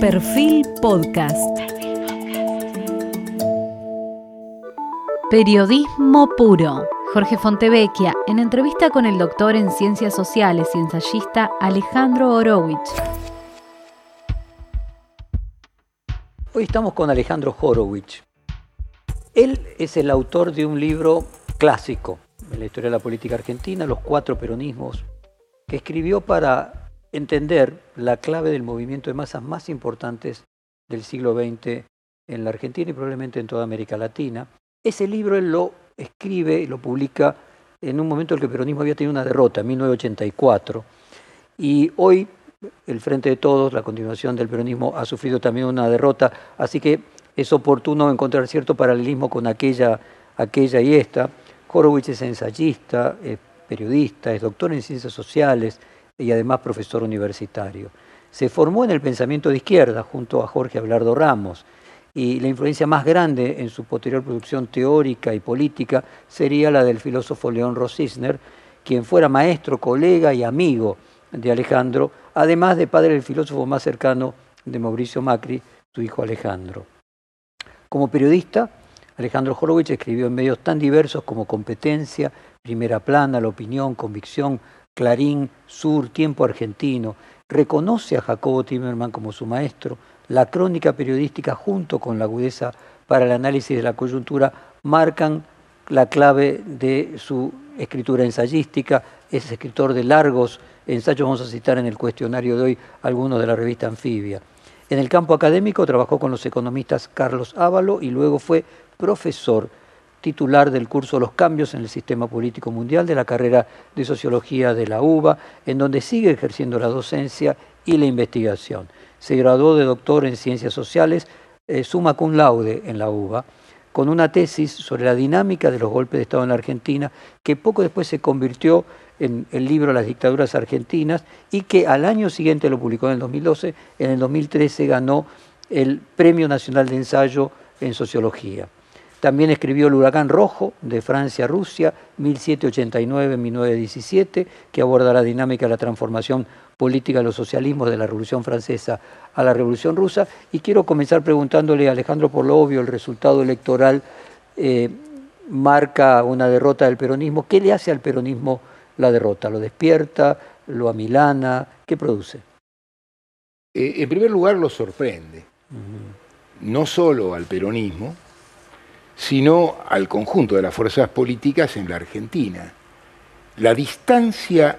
Perfil Podcast. Periodismo puro. Jorge Fontevecchia, en entrevista con el doctor en Ciencias Sociales y ensayista Alejandro Horowitz. Hoy estamos con Alejandro Horowitz. Él es el autor de un libro clásico en la historia de la política argentina, Los Cuatro Peronismos, que escribió para entender la clave del movimiento de masas más importantes del siglo XX en la Argentina y probablemente en toda América Latina. Ese libro él lo escribe lo publica en un momento en que el peronismo había tenido una derrota, en 1984. Y hoy el Frente de Todos, la continuación del peronismo, ha sufrido también una derrota, así que es oportuno encontrar cierto paralelismo con aquella, aquella y esta. Horowitz es ensayista, es periodista, es doctor en ciencias sociales, y además profesor universitario. Se formó en el pensamiento de izquierda junto a Jorge Abelardo Ramos y la influencia más grande en su posterior producción teórica y política sería la del filósofo León Rosisner, quien fuera maestro, colega y amigo de Alejandro, además de padre del filósofo más cercano de Mauricio Macri, su hijo Alejandro. Como periodista, Alejandro Horowitz escribió en medios tan diversos como Competencia, Primera Plana, La Opinión, Convicción, Clarín, Sur, Tiempo Argentino, reconoce a Jacobo Timerman como su maestro, la crónica periodística junto con la agudeza para el análisis de la coyuntura marcan la clave de su escritura ensayística, es escritor de largos ensayos, vamos a citar en el cuestionario de hoy algunos de la revista Anfibia. En el campo académico trabajó con los economistas Carlos Ávalo y luego fue profesor titular del curso Los cambios en el sistema político mundial de la carrera de Sociología de la UBA, en donde sigue ejerciendo la docencia y la investigación. Se graduó de doctor en Ciencias Sociales, eh, summa cum laude en la UBA, con una tesis sobre la dinámica de los golpes de Estado en la Argentina, que poco después se convirtió en el libro Las dictaduras argentinas y que al año siguiente lo publicó en el 2012, en el 2013 ganó el Premio Nacional de Ensayo en Sociología. También escribió El huracán rojo de Francia a Rusia, 1789-1917, que aborda la dinámica de la transformación política de los socialismos de la Revolución Francesa a la Revolución Rusa. Y quiero comenzar preguntándole a Alejandro por lo obvio, el resultado electoral eh, marca una derrota del peronismo. ¿Qué le hace al peronismo la derrota? ¿Lo despierta? ¿Lo amilana? ¿Qué produce? Eh, en primer lugar, lo sorprende. No solo al peronismo, sino al conjunto de las fuerzas políticas en la Argentina. La distancia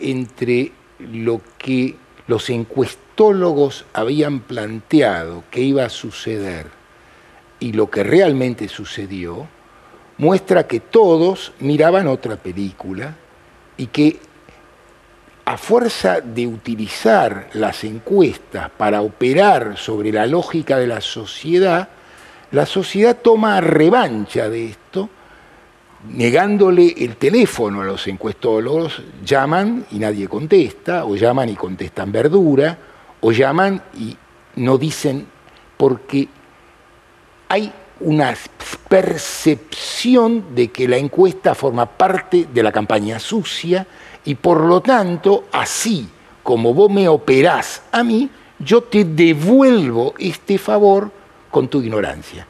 entre lo que los encuestólogos habían planteado que iba a suceder y lo que realmente sucedió, muestra que todos miraban otra película y que a fuerza de utilizar las encuestas para operar sobre la lógica de la sociedad, la sociedad toma revancha de esto, negándole el teléfono a los encuestólogos, llaman y nadie contesta, o llaman y contestan verdura, o llaman y no dicen porque hay una percepción de que la encuesta forma parte de la campaña sucia y por lo tanto, así como vos me operás a mí, yo te devuelvo este favor con tu ignorancia.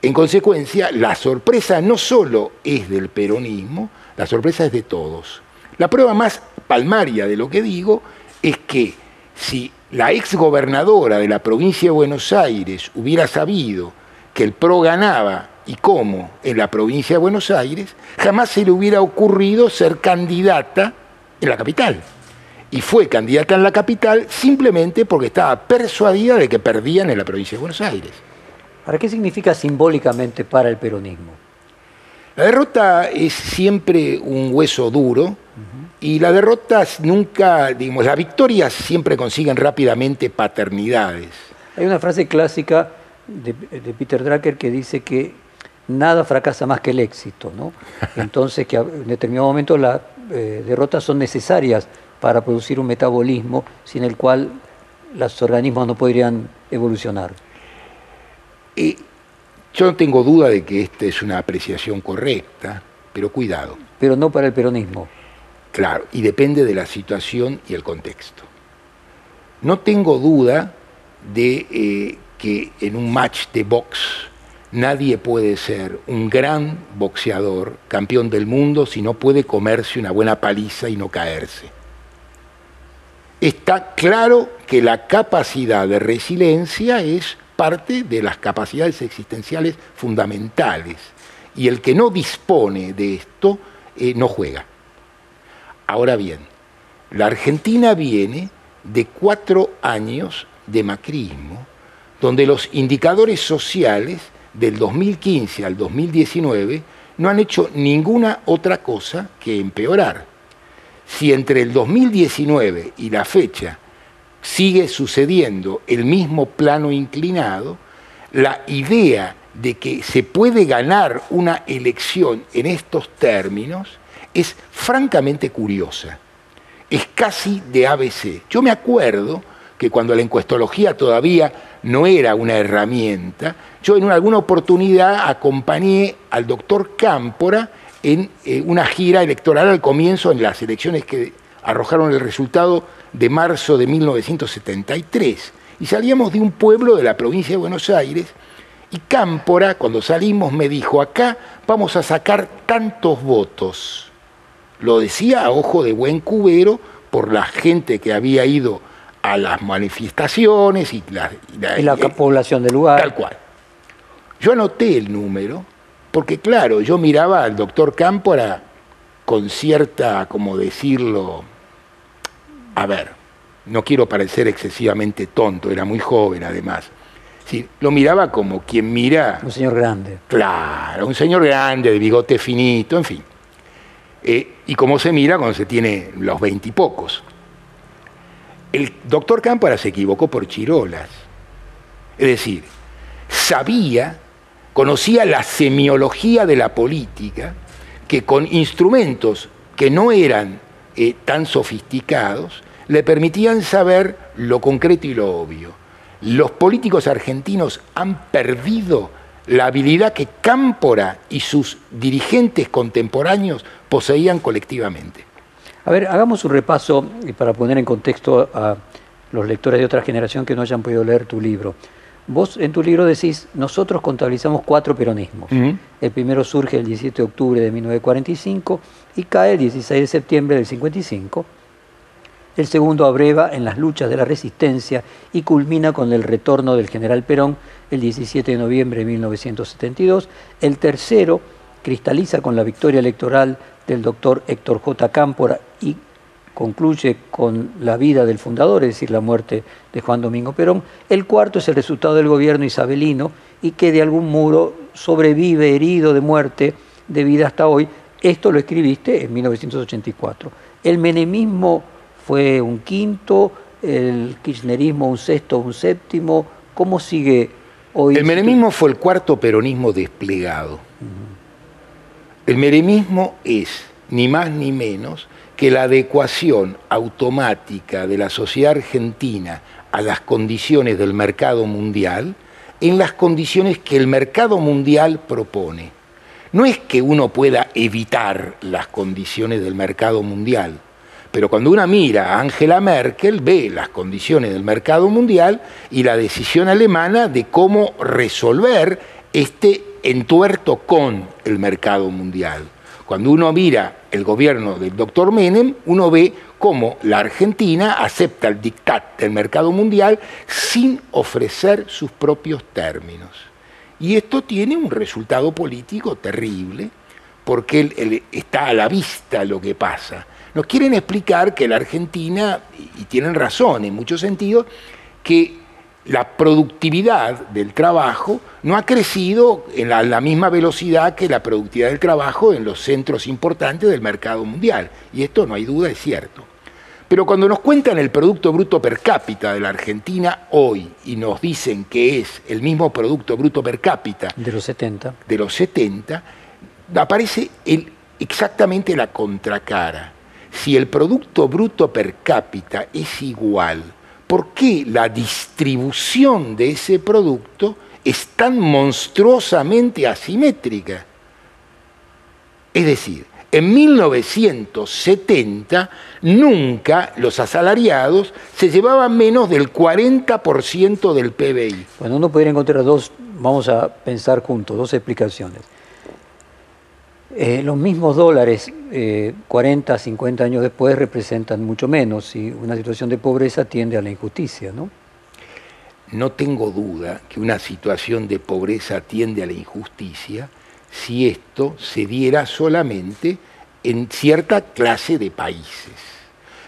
En consecuencia, la sorpresa no solo es del peronismo, la sorpresa es de todos. La prueba más palmaria de lo que digo es que si la exgobernadora de la provincia de Buenos Aires hubiera sabido que el PRO ganaba y cómo en la provincia de Buenos Aires, jamás se le hubiera ocurrido ser candidata en la capital. Y fue candidata en la capital simplemente porque estaba persuadida de que perdían en la provincia de Buenos Aires. ¿Para qué significa simbólicamente para el peronismo? La derrota es siempre un hueso duro y las derrotas nunca, digamos, las victorias siempre consiguen rápidamente paternidades. Hay una frase clásica de, Peter Drucker que dice que nada fracasa más que el éxito, ¿no? Entonces que en determinado momento las eh, derrotas son necesarias para producir un metabolismo sin el cual los organismos no podrían evolucionar. Y yo no tengo duda de que esta es una apreciación correcta, pero cuidado. Pero no para el peronismo. Claro, y depende de la situación y el contexto. No tengo duda de eh, que en un match de box nadie puede ser un gran boxeador, campeón del mundo, si no puede comerse una buena paliza y no caerse. Está claro que la capacidad de resiliencia es parte de las capacidades existenciales fundamentales y el que no dispone de esto eh, no juega. Ahora bien, la Argentina viene de cuatro años de macrismo, donde los indicadores sociales del 2015 al 2019 no han hecho ninguna otra cosa que empeorar. Si entre el 2019 y la fecha sigue sucediendo el mismo plano inclinado, la idea de que se puede ganar una elección en estos términos es francamente curiosa. Es casi de ABC. Yo me acuerdo que cuando la encuestología todavía no era una herramienta, yo en alguna oportunidad acompañé al doctor Cámpora en eh, una gira electoral al comienzo en las elecciones que arrojaron el resultado de marzo de 1973. Y salíamos de un pueblo de la provincia de Buenos Aires y Cámpora, cuando salimos, me dijo, acá vamos a sacar tantos votos. Lo decía a ojo de buen cubero por la gente que había ido a las manifestaciones y la, la, población del lugar. Tal cual. Yo anoté el número, porque claro, yo miraba al doctor Cámpora con cierta, como decirlo, a ver, no quiero parecer excesivamente tonto, era muy joven además. Sí, lo miraba como quien mira... Un señor grande. Claro, un señor grande, de bigote finito, en fin. Eh, y como se mira cuando se tiene los veintipocos. El doctor Cámpora se equivocó por chirolas. Es decir, sabía, conocía la semiología de la política, que con instrumentos que no eran eh, tan sofisticados, le permitían saber lo concreto y lo obvio. Los políticos argentinos han perdido la habilidad que Cámpora y sus dirigentes contemporáneos poseían colectivamente. A ver, hagamos un repaso para poner en contexto a los lectores de otra generación que no hayan podido leer tu libro. Vos en tu libro decís, nosotros contabilizamos cuatro peronismos. El primero surge el 17 de octubre de 1945 y cae el 16 de septiembre del 55. El segundo abreva en las luchas de la resistencia y culmina con el retorno del general Perón el 17 de noviembre de 1972. El tercero cristaliza con la victoria electoral del doctor Héctor J. Cámpora y concluye con la vida del fundador, es decir, la muerte de Juan Domingo Perón. El cuarto es el resultado del gobierno isabelino y que de algún modo sobrevive herido de muerte de vida hasta hoy. Esto lo escribiste en 1984. El menemismo fue un quinto, el kirchnerismo un sexto, un séptimo. ¿Cómo sigue hoy? El menemismo fue el cuarto peronismo desplegado. El meremismo es ni más ni menos que la adecuación automática de la sociedad argentina a las condiciones del mercado mundial en las condiciones que el mercado mundial propone. No es que uno pueda evitar las condiciones del mercado mundial, pero cuando uno mira a Angela Merkel ve las condiciones del mercado mundial y la decisión alemana de cómo resolver este entuerto con el mercado mundial. Cuando uno mira el gobierno del doctor Menem, uno ve cómo la Argentina acepta el dictat del mercado mundial sin ofrecer sus propios términos. Y esto tiene un resultado político terrible, porque está a la vista lo que pasa. Nos quieren explicar que la Argentina, y tienen razón en muchos sentidos, que la productividad del trabajo no ha crecido en la, misma velocidad que la productividad del trabajo en los centros importantes del mercado mundial. Y esto no hay duda, es cierto. Pero cuando nos cuentan el Producto Bruto Per cápita de la Argentina hoy y nos dicen que es el mismo Producto Bruto Per cápita de los 70, de los 70 aparece exactamente la contracara. Si el Producto Bruto Per cápita es igual ¿por qué la distribución de ese producto es tan monstruosamente asimétrica? Es decir, En 1970 nunca los asalariados se llevaban menos del 40% del PBI. Bueno, uno podría encontrar dos, vamos a pensar juntos, dos explicaciones. Eh, los mismos dólares, 40, eh, 50 años después, representan mucho menos y una situación de pobreza tiende a la injusticia, ¿no? No tengo duda que una situación de pobreza tiende a la injusticia si esto se diera solamente en cierta clase de países.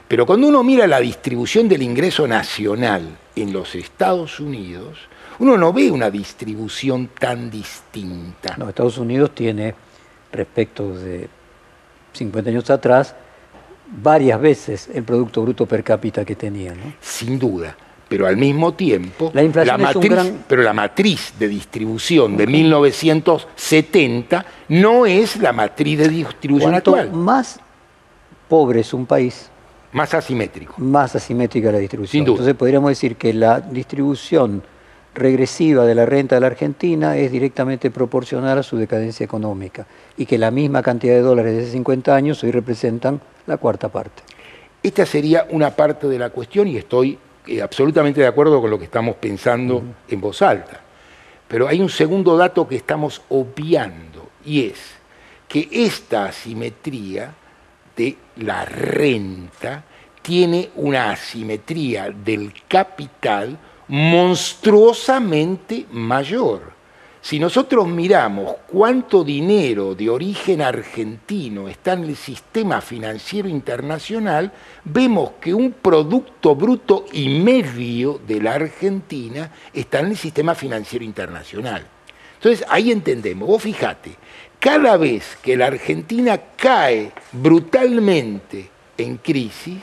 Pero cuando uno mira la distribución del ingreso nacional en los Estados Unidos, uno no ve una distribución tan distinta. No, Estados Unidos tiene respecto de 50 años atrás, varias veces el Producto Bruto per cápita que tenía. ¿no? Sin duda, pero al mismo tiempo, la, matriz, pero la matriz de distribución de 1970 no es la matriz de distribución actual. Más pobre es un país, más asimétrico. Más asimétrica la distribución. Sin duda. Entonces podríamos decir que la distribución regresiva de la renta de la Argentina es directamente proporcional a su decadencia económica y que la misma cantidad de dólares de hace 50 años hoy representan la cuarta parte. Esta sería una parte de la cuestión y estoy eh, absolutamente de acuerdo con lo que estamos pensando en voz alta. Pero hay un segundo dato que estamos obviando y es que esta asimetría de la renta tiene una asimetría del capital monstruosamente mayor. Si nosotros miramos cuánto dinero de origen argentino está en el sistema financiero internacional, vemos que un producto bruto y medio de la Argentina está en el sistema financiero internacional. Entonces ahí entendemos, vos fíjate, cada vez que la Argentina cae brutalmente en crisis,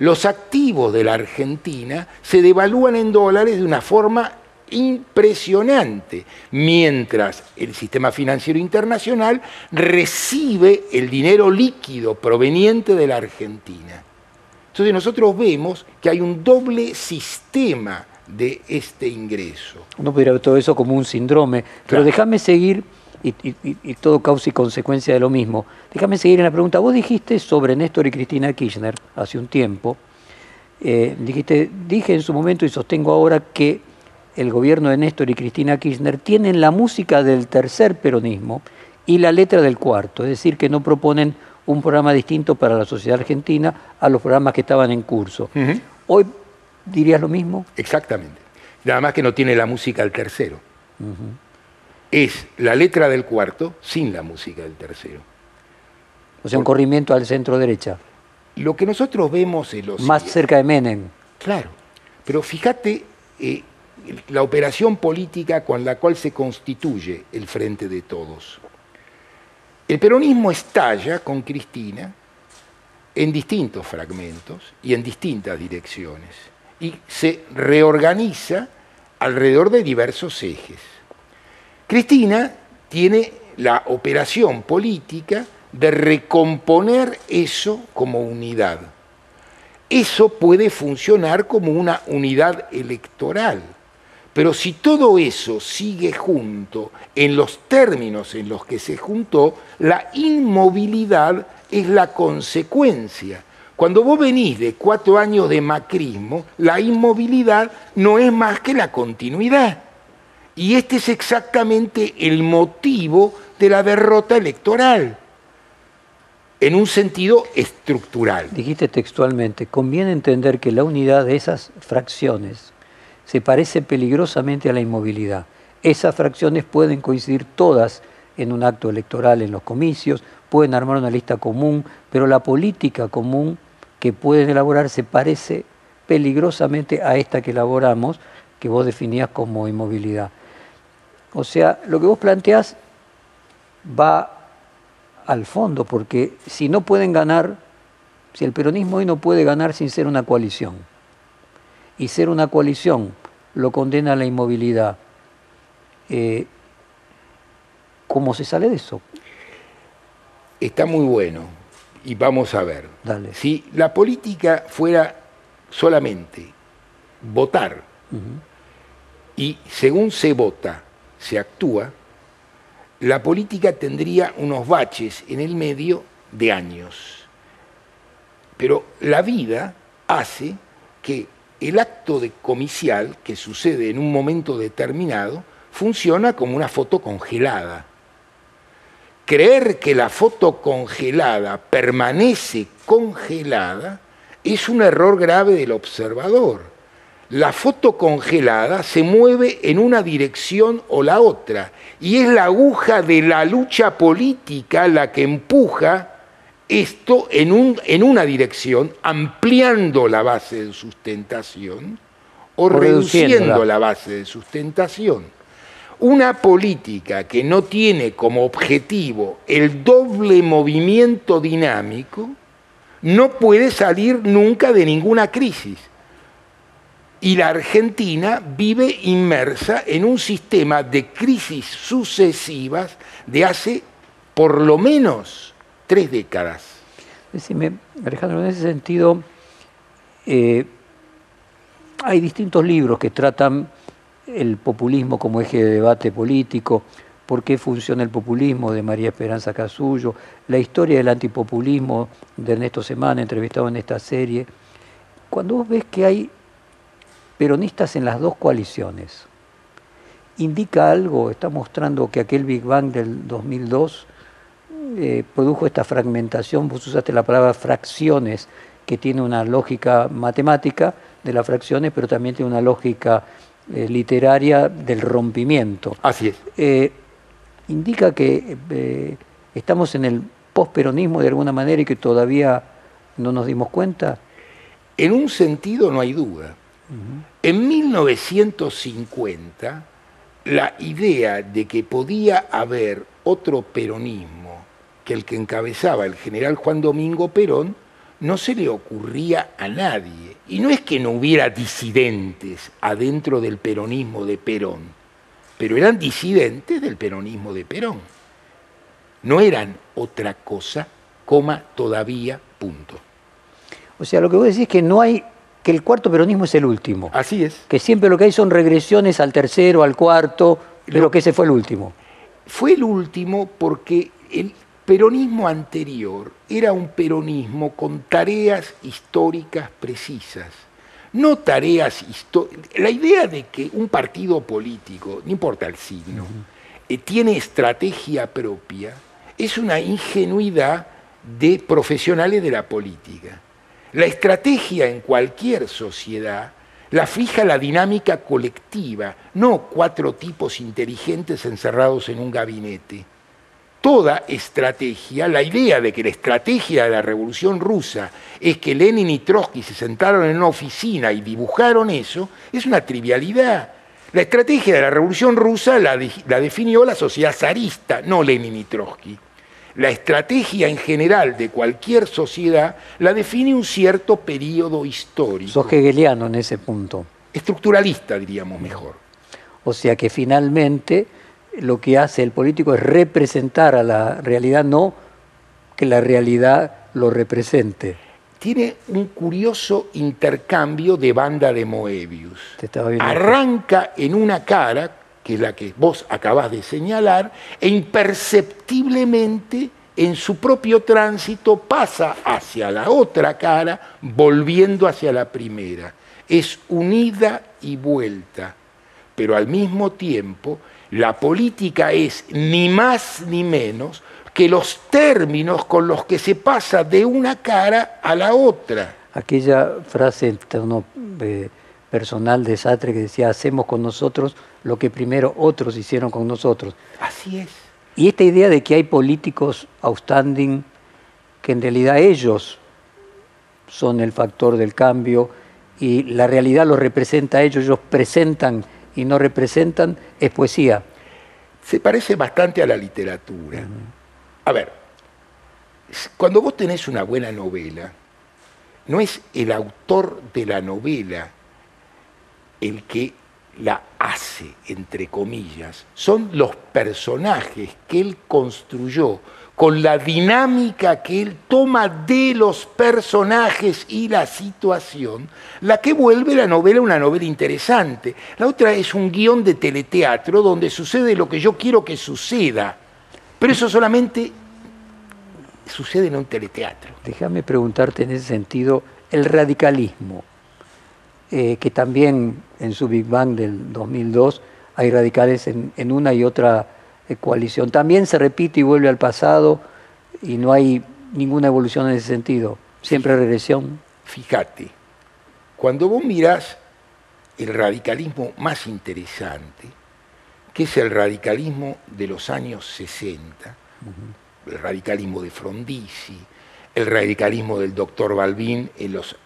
los activos de la Argentina se devalúan en dólares de una forma impresionante, mientras el sistema financiero internacional recibe el dinero líquido proveniente de la Argentina. Entonces nosotros vemos que hay un doble sistema de este ingreso. Uno podría ver todo eso como un síndrome, pero déjame seguir, y, y, todo causa y consecuencia de lo mismo, déjame seguir en la pregunta. Vos dijiste sobre Néstor y Cristina Kirchner hace un tiempo, eh, dijiste, dije en su momento y sostengo ahora que el gobierno de Néstor y Cristina Kirchner tienen la música del tercer peronismo y la letra del cuarto, es decir, que no proponen un programa distinto para la sociedad argentina a los programas que estaban en curso. Hoy dirías lo mismo. Exactamente. Nada más que no tiene la música del tercero. Es la letra del cuarto sin la música del tercero. O sea, un corrimiento al centro derecha. Lo que nosotros vemos en los... Más cerca de Menem. Claro. Pero fíjate eh, la operación política con la cual se constituye el Frente de Todos. El peronismo estalla con Cristina en distintos fragmentos y en distintas direcciones y se reorganiza alrededor de diversos ejes. Cristina tiene la operación política de recomponer eso como unidad. Eso puede funcionar como una unidad electoral, pero si todo eso sigue junto en los términos en los que se juntó, la inmovilidad es la consecuencia. Cuando vos venís de cuatro años de macrismo, la inmovilidad no es más que la continuidad. Y este es exactamente el motivo de la derrota electoral, en un sentido estructural. Dijiste textualmente, conviene entender que la unidad de esas fracciones se parece peligrosamente a la inmovilidad. Esas fracciones pueden coincidir todas en un acto electoral, en los comicios, pueden armar una lista común, pero la política común que pueden elaborar se parece peligrosamente a esta que elaboramos, que vos definías como inmovilidad. O sea, lo que vos planteás va al fondo, porque si no pueden ganar, si el peronismo hoy no puede ganar sin ser una coalición, y ser una coalición lo condena a la inmovilidad. Eh, ¿Cómo se sale de eso? Está muy bueno y vamos a ver. Dale. Si la política fuera solamente votar y según se vota, se actúa, la política tendría unos baches en el medio de años. Pero la vida hace que el acto de comicial que sucede en un momento determinado funciona como una foto congelada. Creer que la foto congelada permanece congelada es un error grave del observador. La foto congelada se mueve en una dirección o la otra y es la aguja de la lucha política la que empuja esto en, un, en una dirección, ampliando la base de sustentación o, reduciendo la base de sustentación. Una política que no tiene como objetivo el doble movimiento dinámico no puede salir nunca de ninguna crisis. Y la Argentina vive inmersa en un sistema de crisis sucesivas de hace por lo menos tres décadas. Decime, Alejandro, en ese sentido, eh, hay distintos libros que tratan el populismo como eje de debate político, por qué funciona el populismo de María Esperanza Casullo, la historia del antipopulismo de Ernesto Semana, entrevistado en esta serie. Cuando vos ves que hay peronistas en las dos coaliciones, indica algo, está mostrando que aquel Big Bang del 2002 eh, produjo esta fragmentación, vos usaste la palabra fracciones, que tiene una lógica matemática de las fracciones, pero también tiene una lógica eh, literaria del rompimiento. Así es. Eh, indica que estamos en el posperonismo de alguna manera y que todavía no nos dimos cuenta. En un sentido no hay duda. En 1950, la idea de que podía haber otro peronismo que el que encabezaba el general Juan Domingo Perón no se le ocurría a nadie. Y no es que no hubiera disidentes adentro del peronismo de Perón, pero eran disidentes del peronismo de Perón. No eran otra cosa, coma, todavía, punto. O sea, lo que vos decís es que no hay, que el cuarto peronismo es el último. Así es. Que siempre lo que hay son regresiones al tercero, al cuarto, pero que ese fue el último. Fue el último porque el peronismo anterior era un peronismo con tareas históricas precisas. No tareas históricas. La idea de que un partido político, no importa el signo, eh, tiene estrategia propia, es una ingenuidad de profesionales de la política. La estrategia en cualquier sociedad la fija la dinámica colectiva, no cuatro tipos inteligentes encerrados en un gabinete toda estrategia, la idea de que la estrategia de la revolución rusa es que Lenin y Trotsky se sentaron en una oficina y dibujaron eso, es una trivialidad. La estrategia de la revolución rusa la, definió la sociedad zarista, no Lenin y Trotsky. La estrategia en general de cualquier sociedad la define un cierto periodo histórico. Sos hegeliano en ese punto. Estructuralista, diríamos mejor. O sea que finalmente lo que hace el político es representar a la realidad, no que la realidad lo represente. Tiene un curioso intercambio de banda de Moebius. Arranca en una cara, que es la que vos acabás de señalar, e imperceptiblemente en su propio tránsito pasa hacia la otra cara, volviendo hacia la primera. Es unida y vuelta, pero al mismo tiempo la política es ni más ni menos que los términos con los que se pasa de una cara a la otra. Aquella frase personal de Sartre que decía, hacemos con nosotros lo que primero otros hicieron con nosotros. Así es. Y esta idea de que hay políticos outstanding, que en realidad ellos son el factor del cambio y la realidad los representa a ellos, ellos presentan y no representan es poesía. Se parece bastante a la literatura. A ver, cuando vos tenés una buena novela, no es el autor de la novela el que la hace, entre comillas, son los personajes que él construyó con la dinámica que él toma de los personajes y la situación, la que vuelve la novela una novela interesante. La otra es un guion de teleteatro donde sucede lo que yo quiero que suceda, pero eso solamente sucede en un teleteatro. Déjame preguntarte en ese sentido, el radicalismo, eh, que también en su Big Bang del 2002 hay radicales en, en una y otra eh, coalición, también se repite y vuelve al pasado y no hay ninguna evolución en ese sentido, siempre regresión. Fíjate, cuando vos mirás el radicalismo más interesante, que es el radicalismo de los años 60, el radicalismo de Frondizi, el radicalismo del doctor Balbín en, los,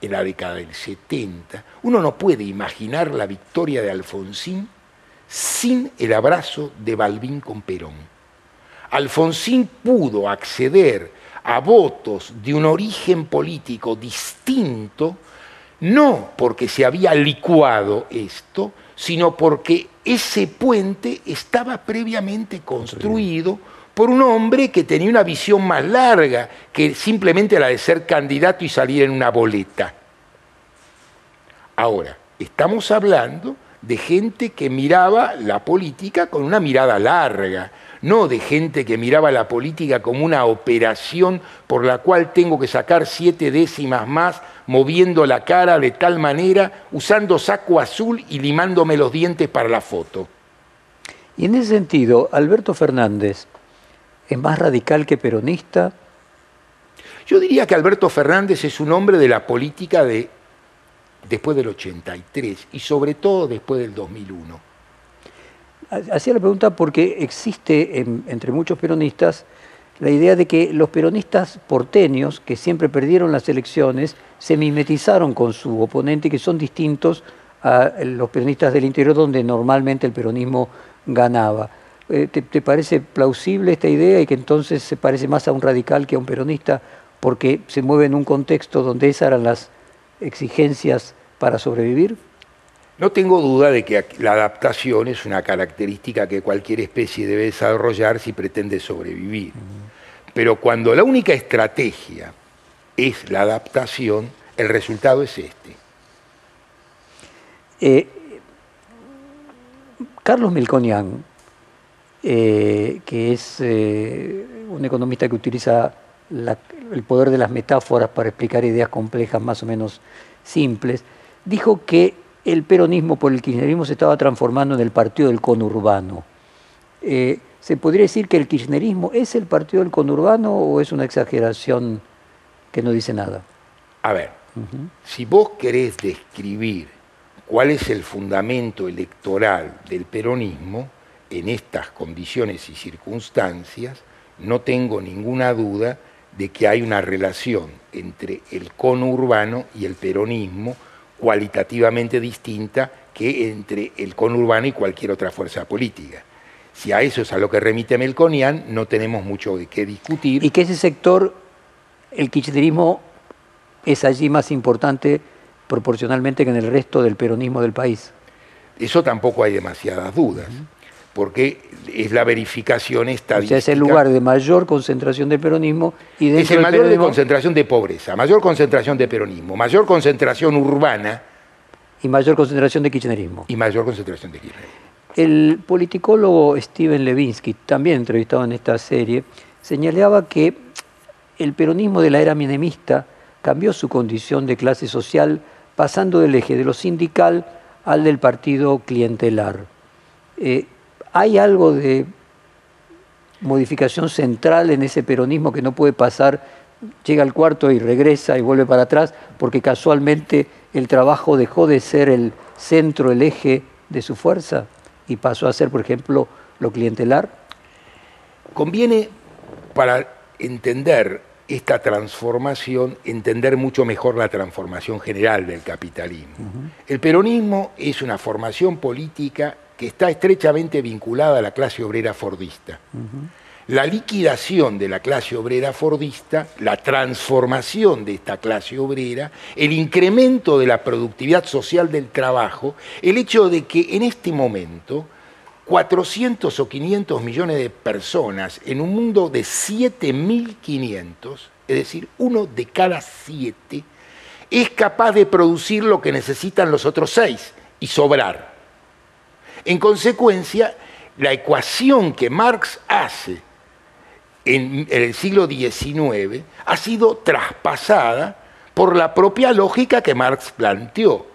en la década del 70. Uno no puede imaginar la victoria de Alfonsín sin el abrazo de Balbín con Perón. Alfonsín pudo acceder a votos de un origen político distinto, no porque se había licuado esto, sino porque ese puente estaba previamente construido por un hombre que tenía una visión más larga que simplemente la de ser candidato y salir en una boleta. Ahora, estamos hablando de gente que miraba la política con una mirada larga, no de gente que miraba la política como una operación por la cual tengo que sacar siete décimas más moviendo la cara de tal manera, usando saco azul y limándome los dientes para la foto. Y en ese sentido, Alberto Fernández es más radical que peronista. Yo diría que Alberto Fernández es un hombre de la política de después del 83 y sobre todo después del 2001. Hacía la pregunta porque existe entre muchos peronistas la idea de que los peronistas porteños, que siempre perdieron las elecciones, se mimetizaron con su oponente que son distintos a los peronistas del interior donde normalmente el peronismo ganaba. Eh, ¿Te, parece plausible esta idea y que entonces se parece más a un radical que a un peronista porque se mueve en un contexto donde esas eran las exigencias para sobrevivir? No tengo duda de que la adaptación es una característica que cualquier especie debe desarrollar si pretende sobrevivir. Pero cuando la única estrategia es la adaptación, el resultado es este. Eh, Carlos Melconian, eh, que es eh, un economista que utiliza el poder de las metáforas para explicar ideas complejas más o menos simples, dijo que el peronismo por el kirchnerismo se estaba transformando en el partido del conurbano. Eh, ¿Se podría decir que el kirchnerismo es el partido del conurbano o es una exageración que no dice nada? A ver, si vos querés describir cuál es el fundamento electoral del peronismo en estas condiciones y circunstancias, no tengo ninguna duda de que hay una relación entre el conurbano y el peronismo cualitativamente distinta que entre el conurbano y cualquier otra fuerza política. Si a eso es a lo que remite Melconian, no tenemos mucho de qué discutir. Y que ese sector, el kirchnerismo, es allí más importante proporcionalmente que en el resto del peronismo del país. Eso tampoco hay demasiadas dudas porque es la verificación estadística. O sea, es el lugar de mayor concentración de peronismo y Es el mayor de concentración de pobreza, mayor concentración de peronismo, mayor concentración urbana. Y mayor concentración de kirchnerismo. Y mayor concentración de kirchnerismo. El politicólogo Steven Levinsky, también entrevistado en esta serie, señalaba que el peronismo de la era minemista cambió su condición de clase social pasando del eje de lo sindical al del partido clientelar. Eh, ¿Hay algo de modificación central en ese peronismo que no puede pasar, llega al cuarto y regresa y vuelve para atrás, porque casualmente el trabajo dejó de ser el centro, el eje de su fuerza y pasó a ser, por ejemplo, lo clientelar? Conviene para entender esta transformación, entender mucho mejor la transformación general del capitalismo. El peronismo es una formación política que está estrechamente vinculada a la clase obrera fordista. La liquidación de la clase obrera fordista, la transformación de esta clase obrera, el incremento de la productividad social del trabajo, el hecho de que en este momento 400 o 500 millones de personas en un mundo de 7.500, es decir, uno de cada siete, es capaz de producir lo que necesitan los otros seis y sobrar. En consecuencia, la ecuación que Marx hace en el siglo XIX ha sido traspasada por la propia lógica que Marx planteó.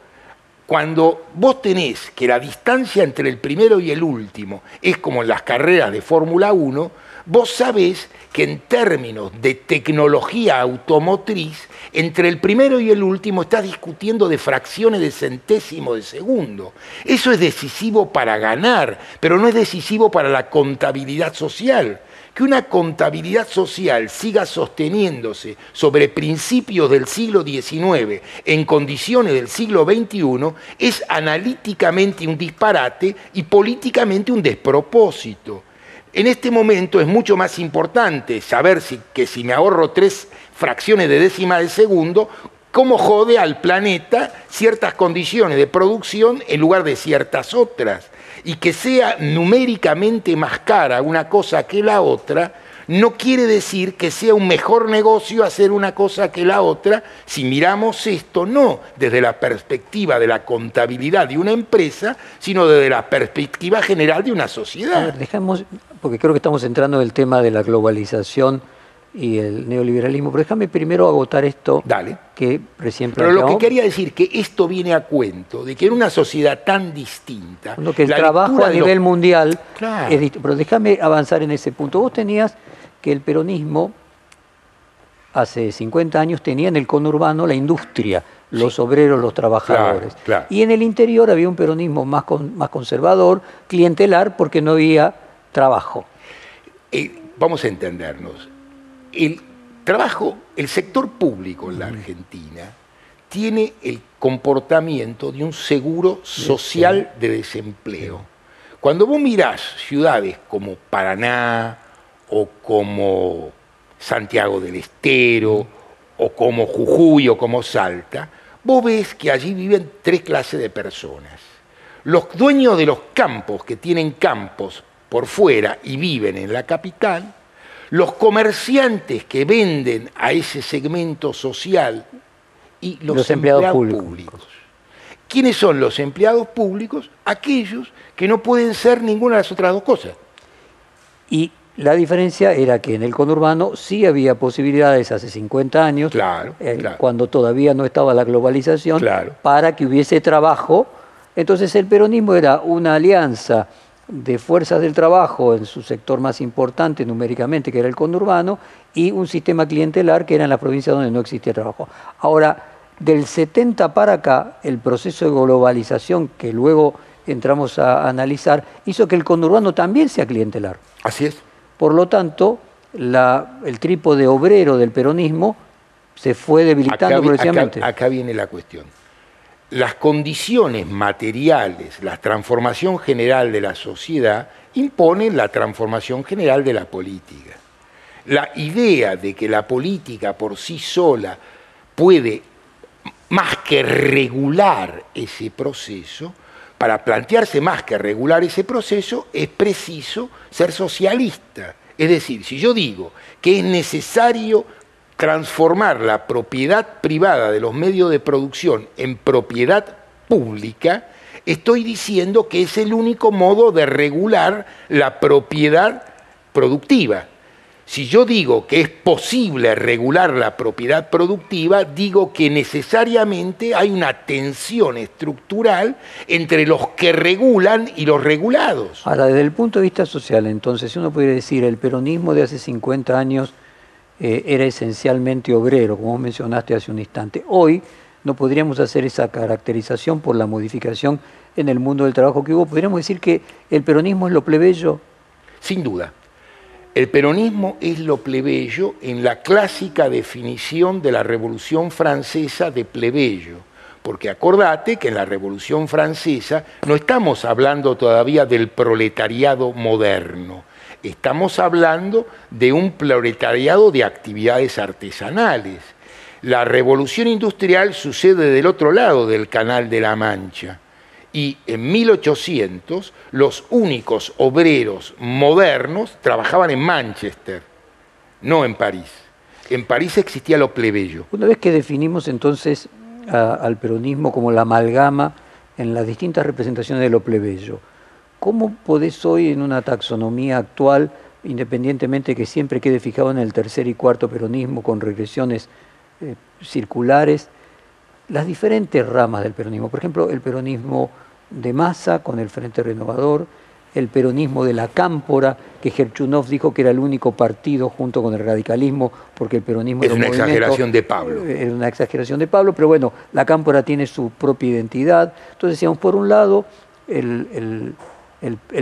Cuando vos tenés que la distancia entre el primero y el último es como en las carreras de Fórmula 1, vos sabés que en términos de tecnología automotriz, entre el primero y el último estás discutiendo de fracciones de centésimo de segundo. Eso es decisivo para ganar, pero no es decisivo para la contabilidad social que una contabilidad social siga sosteniéndose sobre principios del siglo XIX en condiciones del siglo XXI es analíticamente un disparate y políticamente un despropósito. En este momento es mucho más importante saber que si me ahorro tres fracciones de décima de segundo, cómo jode al planeta ciertas condiciones de producción en lugar de ciertas otras y que sea numéricamente más cara una cosa que la otra, no quiere decir que sea un mejor negocio hacer una cosa que la otra si miramos esto no desde la perspectiva de la contabilidad de una empresa, sino desde la perspectiva general de una sociedad. dejamos, porque creo que estamos entrando en el tema de la globalización y el neoliberalismo. Pero déjame primero agotar esto Dale. que recién Pero lo que quería decir que esto viene a cuento de que en una sociedad tan distinta. que el trabajo a nivel mundial es distinto. Pero déjame avanzar en ese punto. Vos tenías que el peronismo hace 50 años tenía en el conurbano la industria, los obreros, los trabajadores. Y en el interior había un peronismo más, más conservador, clientelar, porque no había trabajo. Eh, vamos a entendernos el trabajo, el sector público en la Argentina tiene el comportamiento de un seguro social de desempleo. Cuando vos mirás ciudades como Paraná o como Santiago del Estero o como Jujuy o como Salta, vos ves que allí viven tres clases de personas. Los dueños de los campos que tienen campos por fuera y viven en la capital, los comerciantes que venden a ese segmento social y los, empleados, públicos. ¿Quiénes son los empleados públicos? Aquellos que no pueden ser ninguna de las otras dos cosas. Y la diferencia era que en el conurbano sí había posibilidades hace 50 años, eh, cuando todavía no estaba la globalización, para que hubiese trabajo. Entonces el peronismo era una alianza de fuerzas del trabajo en su sector más importante numéricamente, que era el conurbano, y un sistema clientelar que era en la provincia donde no existía trabajo. Ahora, del 70 para acá, el proceso de globalización que luego entramos a analizar, hizo que el conurbano también sea clientelar. Así es. Por lo tanto, la, el trípode obrero del peronismo se fue debilitando progresivamente. acá viene la cuestión las condiciones materiales, la transformación general de la sociedad, imponen la transformación general de la política. La idea de que la política por sí sola puede más que regular ese proceso, para plantearse más que regular ese proceso, es preciso ser socialista. Es decir, si yo digo que es necesario transformar la propiedad privada de los medios de producción en propiedad pública, estoy diciendo que es el único modo de regular la propiedad productiva. Si yo digo que es posible regular la propiedad productiva, digo que necesariamente hay una tensión estructural entre los que regulan y los regulados. Ahora, desde el punto de vista social, entonces, uno puede decir, el peronismo de hace 50 años eh, era esencialmente obrero, como mencionaste hace un instante. Hoy no podríamos hacer esa caracterización por la modificación en el mundo del trabajo que hubo. Podríamos decir que el peronismo es lo plebeyo. Sin duda. El peronismo es lo plebeyo en la clásica definición de la Revolución Francesa de plebeyo. Porque acordate que en la Revolución Francesa no estamos hablando todavía del proletariado moderno, Estamos hablando de un proletariado de actividades artesanales. La revolución industrial sucede del otro lado del Canal de la Mancha. Y en 1800 los únicos obreros modernos trabajaban en Manchester, no en París. En París existía lo plebeyo. Una vez que definimos entonces al peronismo como la amalgama en las distintas representaciones de lo plebeyo, ¿Cómo podés hoy en una taxonomía actual independientemente que siempre quede fijado en el tercer y cuarto peronismo con regresiones eh, circulares, las diferentes ramas del peronismo. Por ejemplo, el peronismo de masa con el Frente Renovador, el peronismo de la cámpora, que Gerchunov dijo que era el único partido junto con el radicalismo, porque el peronismo es una exageración de Pablo. Es una exageración de Pablo, pero bueno, la cámpora tiene su propia identidad. Entonces decíamos, por un lado, el,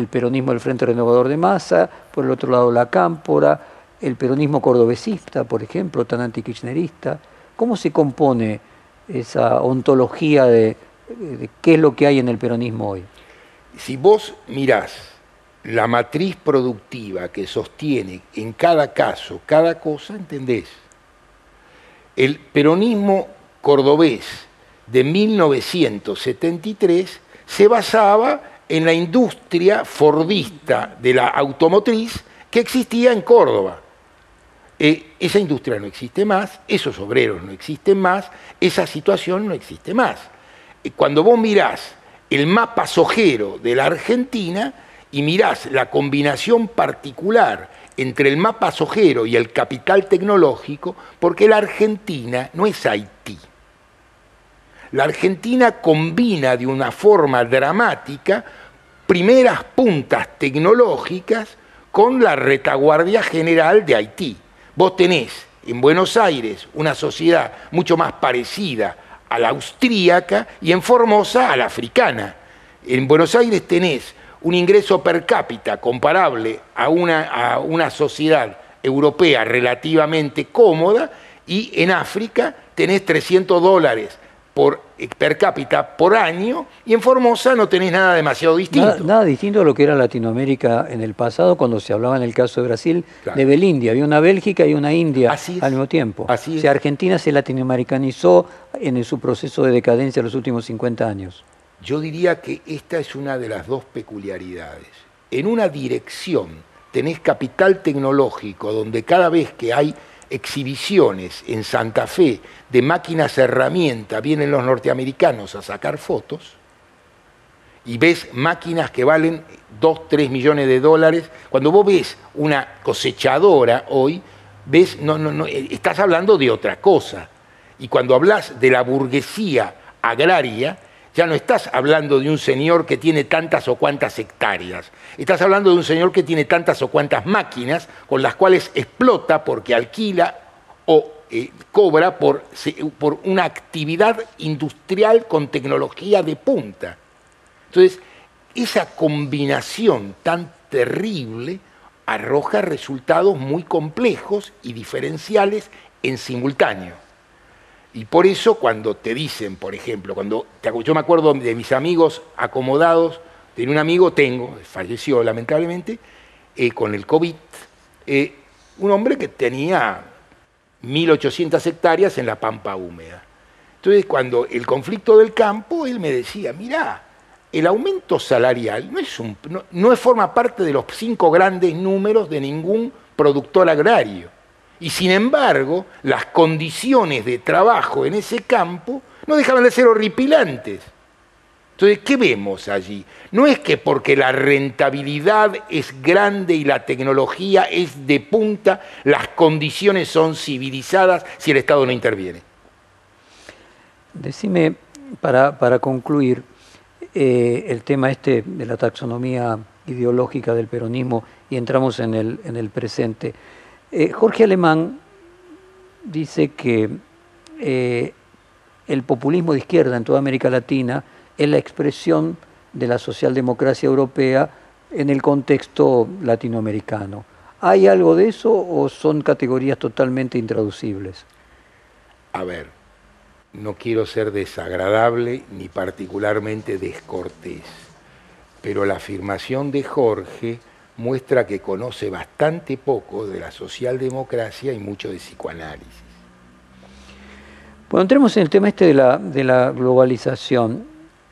peronismo del Frente Renovador de Masa, por el otro lado la cámpora, el peronismo cordobesista, por ejemplo, tan antikirchnerista. ¿Cómo se compone esa ontología de qué es lo que hay en el peronismo hoy? si vos mirás la matriz productiva que sostiene en cada caso cada cosa, entendés. El peronismo cordobés de 1973 se basaba en la industria fordista de la automotriz que existía en Córdoba. Eh, esa industria no existe más, esos obreros no existen más, esa situación no existe más. Eh, cuando vos mirás el mapa sojero de la Argentina y mirás la combinación particular entre el mapa sojero y el capital tecnológico, porque la Argentina no es Haití. La Argentina combina de una forma dramática primeras puntas tecnológicas con la retaguardia general de Haití. Vos tenés en Buenos Aires una sociedad mucho más parecida a la austríaca y en Formosa a la africana. En Buenos Aires tenés un ingreso per cápita comparable a una, a una sociedad europea relativamente cómoda y en África tenés 300 dólares por, per cápita por año y en Formosa no tenés nada demasiado distinto. Nada, distinto a lo que era Latinoamérica en el pasado cuando se hablaba en el caso de Brasil de Belindia. Había una Bélgica y una India al mismo tiempo. Así o sea, Argentina se latinoamericanizó en su proceso de decadencia en los últimos 50 años. Yo diría que esta es una de las dos peculiaridades. En una dirección tenés capital tecnológico donde cada vez que hay exhibiciones en Santa Fe de máquinas herramienta, vienen los norteamericanos a sacar fotos y ves máquinas que valen 2, 3 millones de dólares. Cuando vos ves una cosechadora hoy, ves, no, no, no, eh, estás hablando de otra cosa. Y cuando hablas de la burguesía agraria, ya no estás hablando de un señor que tiene tantas o cuantas hectáreas, estás hablando de un señor que tiene tantas o cuantas máquinas con las cuales explota porque alquila o eh, cobra por, por una actividad industrial con tecnología de punta. Entonces, esa combinación tan terrible arroja resultados muy complejos y diferenciales en simultáneo. Y por eso cuando te dicen, por ejemplo, cuando yo me acuerdo de mis amigos acomodados, de un amigo, tengo, falleció lamentablemente, eh, con el COVID, eh, un hombre que tenía 1.800 hectáreas en la pampa húmeda. Entonces, cuando el conflicto del campo, él me decía, mira, el aumento salarial no, es un, no forma parte de los cinco grandes números de ningún productor agrario. Y sin embargo, las condiciones de trabajo en ese campo no dejaban de ser horripilantes. Entonces, ¿qué vemos allí? No es que porque la rentabilidad es grande y la tecnología es de punta, las condiciones son civilizadas si el Estado no interviene. Decime, para, concluir, eh, el tema este de la taxonomía ideológica del peronismo y entramos en el, en el presente. Eh, Jorge Alemán dice que eh, el populismo de izquierda en toda América Latina es la expresión de la socialdemocracia europea en el contexto latinoamericano. ¿Hay algo de eso o son categorías totalmente intraducibles? A ver, no quiero ser desagradable ni particularmente descortés, pero la afirmación de Jorge muestra que conoce bastante poco de la socialdemocracia y mucho de psicoanálisis. Bueno, entremos en el tema este de la, de la globalización.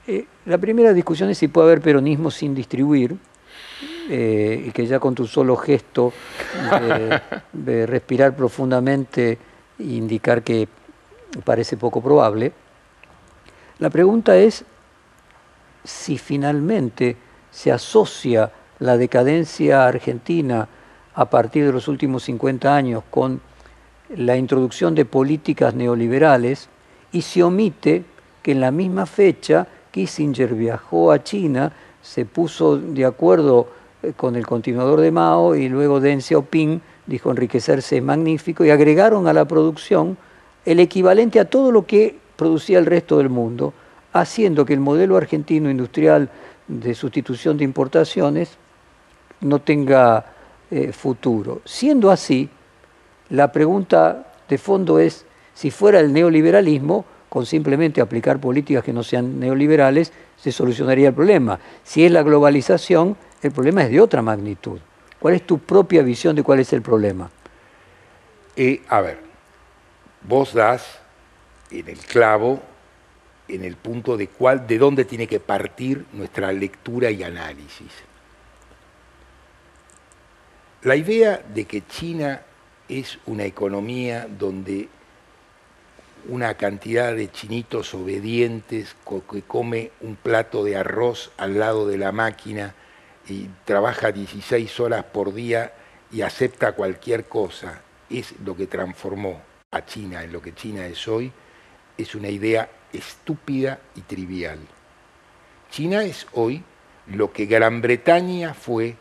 Eh, la primera discusión es si puede haber peronismo sin distribuir, eh, y que ya con tu solo gesto de, respirar profundamente e indicar que parece poco probable. La pregunta es si finalmente se asocia la decadencia argentina a partir de los últimos 50 años con la introducción de políticas neoliberales y se omite que en la misma fecha Kissinger viajó a China, se puso de acuerdo eh, con el continuador de Mao y luego Deng Xiaoping dijo enriquecerse es magnífico y agregaron a la producción el equivalente a todo lo que producía el resto del mundo, haciendo que el modelo argentino industrial de sustitución de importaciones no tenga eh, futuro. Siendo así, la pregunta de fondo es si fuera el neoliberalismo, con simplemente aplicar políticas que no sean neoliberales, se solucionaría el problema. Si es la globalización, el problema es de otra magnitud. ¿Cuál es tu propia visión de cuál es el problema? Eh, a ver, vos das en el clavo, en el punto de cuál, de dónde tiene que partir nuestra lectura y análisis. La idea de que China es una economía donde una cantidad de chinitos obedientes que come un plato de arroz al lado de la máquina y trabaja 16 horas por día y acepta cualquier cosa, es lo que transformó a China en lo que China es hoy, es una idea estúpida y trivial. China es hoy lo que Gran Bretaña fue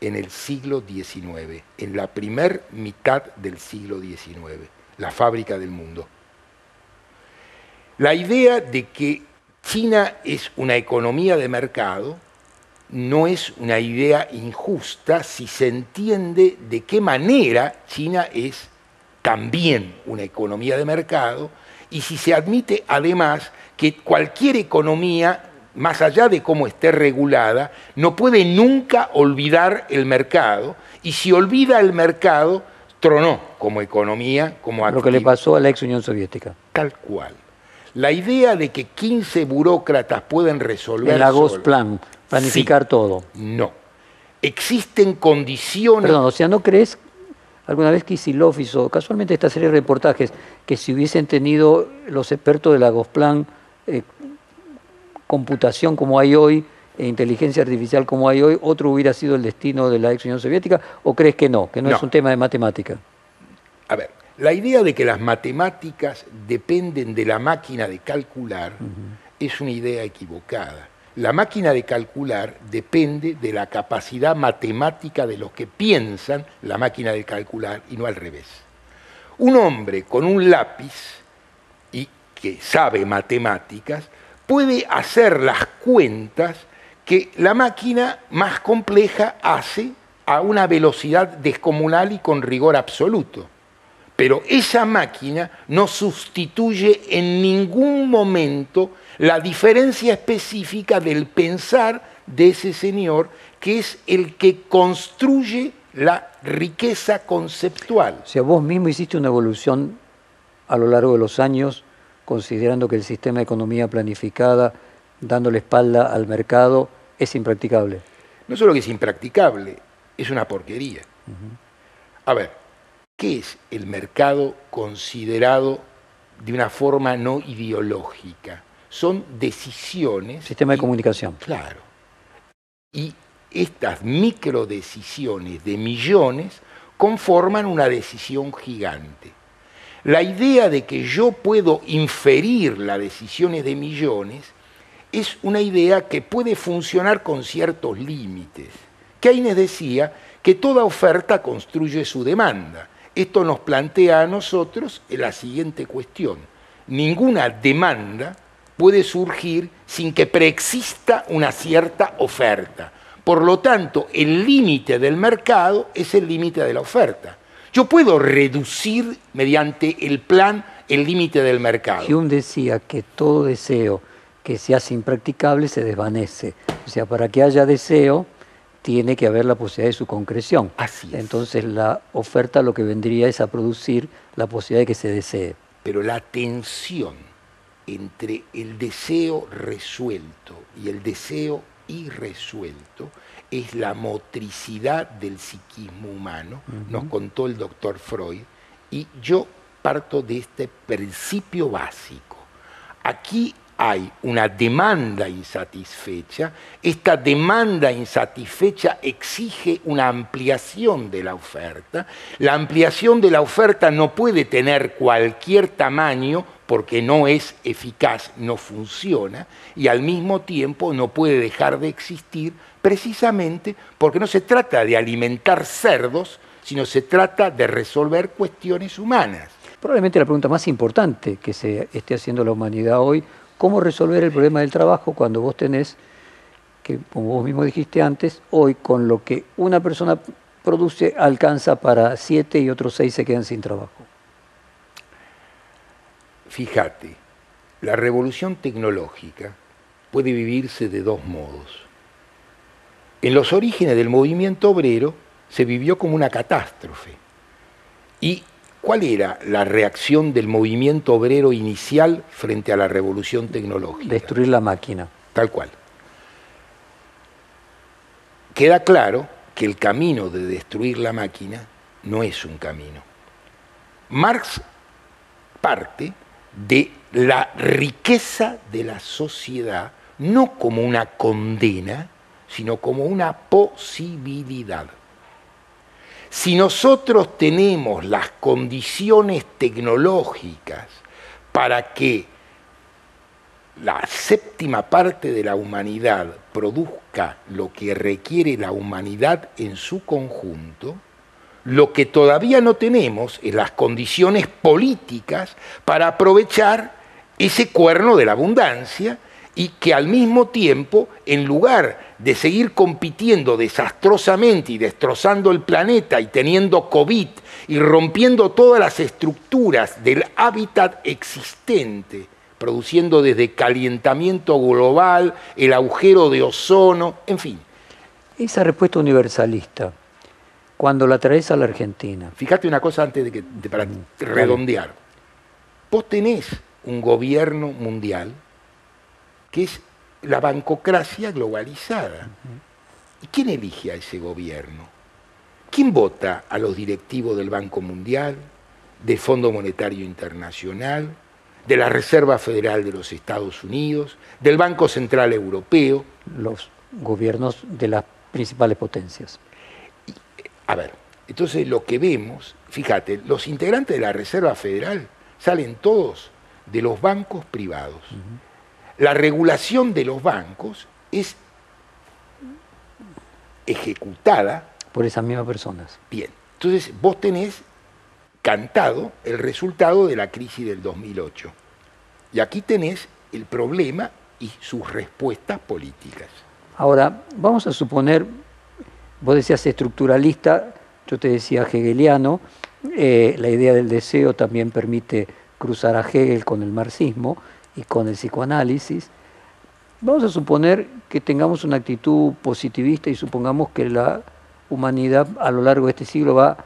en el siglo XIX, en la primer mitad del siglo XIX, la fábrica del mundo. La idea de que China es una economía de mercado no es una idea injusta si se entiende de qué manera China es también una economía de mercado y si se admite además que cualquier economía más allá de cómo esté regulada, no puede nunca olvidar el mercado, y si olvida el mercado, tronó como economía, como activo. Lo que le pasó a la ex Unión Soviética. Tal cual. La idea de que 15 burócratas pueden resolver... El Agos Plan, planificar todo. No. Existen condiciones... Perdón, o sea, ¿no crees alguna vez Kisilov hizo casualmente esta serie de reportajes que si hubiesen tenido los expertos del Agosplan eh, computación como hay hoy e inteligencia artificial como hay hoy, otro hubiera sido el destino de la ex Unión Soviética? ¿O crees que no, que no, es un tema de matemática? A ver, la idea de que las matemáticas dependen de la máquina de calcular es una idea equivocada. La máquina de calcular depende de la capacidad matemática de los que piensan la máquina de calcular y no al revés. Un hombre con un lápiz y que sabe matemáticas puede hacer las cuentas que la máquina más compleja hace a una velocidad descomunal y con rigor absoluto. Pero esa máquina no sustituye en ningún momento la diferencia específica del pensar de ese señor, que es el que construye la riqueza conceptual. O sea, vos mismo hiciste una evolución a lo largo de los años considerando que el sistema de economía planificada, dándole espalda al mercado, es impracticable. No solo que es impracticable, es una porquería. A ver, ¿qué es el mercado considerado de una forma no ideológica? Son decisiones. Sistema de comunicación. Claro. Y estas microdecisiones de millones conforman una decisión gigante. La idea de que yo puedo inferir las decisiones de millones es una idea que puede funcionar con ciertos límites. Keynes decía que toda oferta construye su demanda. Esto nos plantea a nosotros la siguiente cuestión. Ninguna demanda puede surgir sin que preexista una cierta oferta. Por lo tanto, el límite del mercado es el límite de la oferta. Yo puedo reducir mediante el plan el límite del mercado. Hume decía que todo deseo que se hace impracticable se desvanece. O sea, para que haya deseo, tiene que haber la posibilidad de su concreción. Así Entonces la oferta lo que vendría es a producir la posibilidad de que se desee. Pero la tensión entre el deseo resuelto y el deseo irresuelto es la motricidad del psiquismo humano, nos contó el doctor Freud, y yo parto de este principio básico. Aquí hay una demanda insatisfecha, esta demanda insatisfecha exige una ampliación de la oferta, la ampliación de la oferta no puede tener cualquier tamaño porque no es eficaz, no funciona, y al mismo tiempo no puede dejar de existir precisamente porque no se trata de alimentar cerdos, sino se trata de resolver cuestiones humanas. Probablemente la pregunta más importante que se esté haciendo la humanidad hoy cómo resolver el problema del trabajo cuando vos tenés, que como vos mismo dijiste antes, hoy con lo que una persona produce alcanza para siete y otros seis se quedan sin trabajo. Fíjate, la revolución tecnológica puede vivirse de dos modos. En los orígenes del movimiento obrero se vivió como una catástrofe y ¿Cuál era la reacción del movimiento obrero inicial frente a la revolución tecnológica? Destruir la máquina. Tal cual. Queda claro que el camino de destruir la máquina no es un camino. Marx parte de la riqueza de la sociedad no como una condena, sino como una posibilidad. Si nosotros tenemos las condiciones tecnológicas para que la séptima parte de la humanidad produzca lo que requiere la humanidad en su conjunto, lo que todavía no tenemos es las condiciones políticas para aprovechar ese cuerno de la abundancia y que al mismo tiempo, en lugar de seguir compitiendo desastrosamente y destrozando el planeta y teniendo COVID y rompiendo todas las estructuras del hábitat existente, produciendo desde calentamiento global, el agujero de ozono, en fin. Esa respuesta universalista, cuando la traes a la Argentina. Fíjate una cosa antes de que para redondear. Vos tenés un gobierno mundial que es la bancocracia globalizada. ¿Y quién elige a ese gobierno? ¿Quién vota a los directivos del Banco Mundial, del Fondo Monetario Internacional, de la Reserva Federal de los Estados Unidos, del Banco Central Europeo? Los gobiernos de las principales potencias. a ver, entonces lo que vemos, fíjate, los integrantes de la Reserva Federal salen todos de los bancos privados la regulación de los bancos es ejecutada por esas mismas personas. Bien, entonces vos tenés cantado el resultado de la crisis del 2008. Y aquí tenés el problema y sus respuestas políticas. Ahora, vamos a suponer, vos decías estructuralista, yo te decía hegeliano, eh, la idea del deseo también permite cruzar a Hegel con el marxismo, y con el psicoanálisis, vamos a suponer que tengamos una actitud positivista y supongamos que la humanidad a lo largo de este siglo va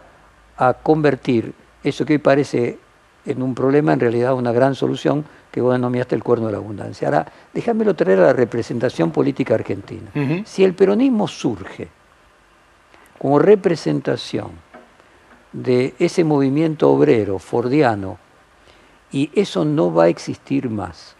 a convertir eso que hoy parece en un problema en realidad una gran solución que vos denominaste el cuerno de la abundancia. Ahora, déjamelo traer a la representación política argentina. Si el peronismo surge como representación de ese movimiento obrero fordiano y eso no va a existir más.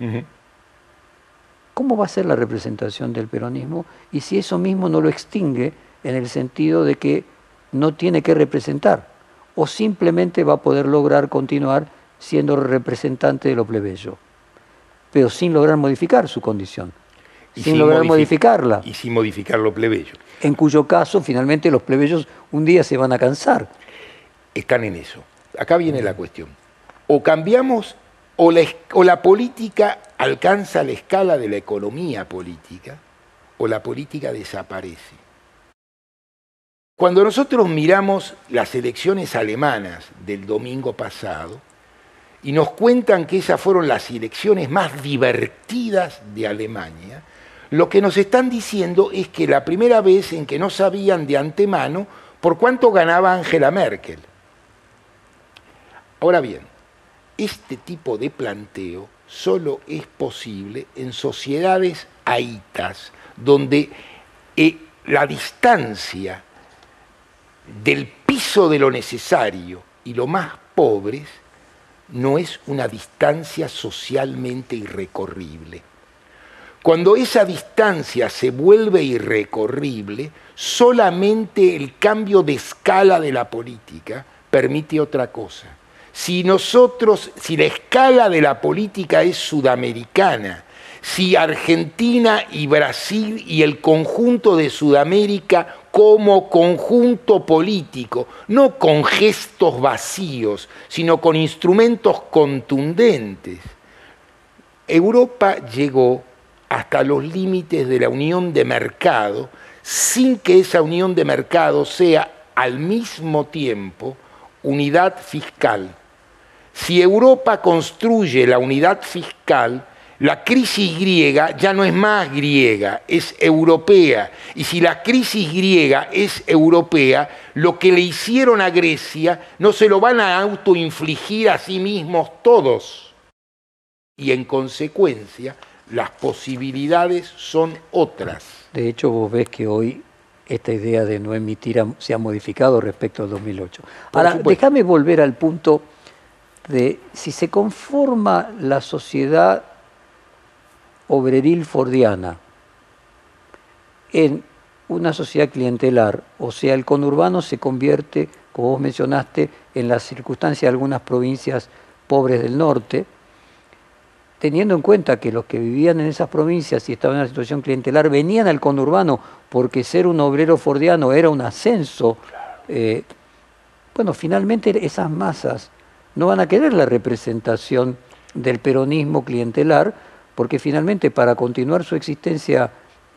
¿Cómo va a ser la representación del peronismo? Y si eso mismo no lo extingue en el sentido de que no tiene que representar, o simplemente va a poder lograr continuar siendo representante de lo plebeyo, pero sin lograr modificar su condición, sin, lograr modificarla. Y sin modificar lo plebeyo. En cuyo caso, finalmente, los plebeyos un día se van a cansar. Están en eso. Acá viene la cuestión o cambiamos o la, política alcanza la escala de la economía política o la política desaparece. Cuando nosotros miramos las elecciones alemanas del domingo pasado y nos cuentan que esas fueron las elecciones más divertidas de Alemania, lo que nos están diciendo es que la primera vez en que no sabían de antemano por cuánto ganaba Angela Merkel. Ahora bien, este tipo de planteo solo es posible en sociedades aitas, donde eh, la distancia del piso de lo necesario y lo más pobres no es una distancia socialmente irrecorrible. Cuando esa distancia se vuelve irrecorrible, solamente el cambio de escala de la política permite otra cosa. Si nosotros, si la escala de la política es sudamericana, si Argentina y Brasil y el conjunto de Sudamérica como conjunto político, no con gestos vacíos, sino con instrumentos contundentes. Europa llegó hasta los límites de la unión de mercado sin que esa unión de mercado sea al mismo tiempo unidad fiscal. Si Europa construye la unidad fiscal, la crisis griega ya no es más griega, es europea. Y si la crisis griega es europea, lo que le hicieron a Grecia no se lo van a autoinfligir a sí mismos todos. Y en consecuencia, las posibilidades son otras. De hecho, vos ves que hoy esta idea de no emitir se ha modificado respecto al 2008. Ahora, déjame volver al punto de si se conforma la sociedad obreril fordiana en una sociedad clientelar, o sea, el conurbano se convierte, como vos mencionaste, en las circunstancias de algunas provincias pobres del norte, teniendo en cuenta que los que vivían en esas provincias y estaban en una situación clientelar venían al conurbano porque ser un obrero fordiano era un ascenso, eh, bueno, finalmente esas masas no van a querer la representación del peronismo clientelar, porque finalmente para continuar su existencia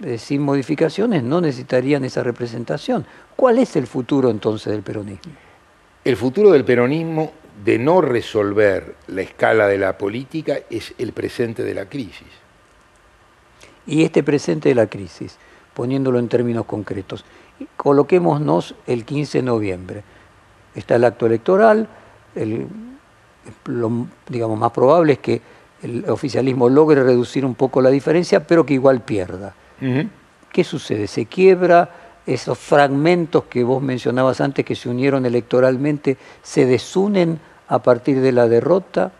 eh, sin modificaciones no necesitarían esa representación. ¿Cuál es el futuro entonces del peronismo? El futuro del peronismo de no resolver la escala de la política es el presente de la crisis. Y este presente de la crisis, poniéndolo en términos concretos, coloquémonos el 15 de noviembre. Está el acto electoral, lo digamos, más probable es que el oficialismo logre reducir un poco la diferencia, pero que igual pierda. ¿Qué sucede? ¿Se quiebra? ¿Esos fragmentos que vos mencionabas antes que se unieron electoralmente se desunen a partir de la derrota?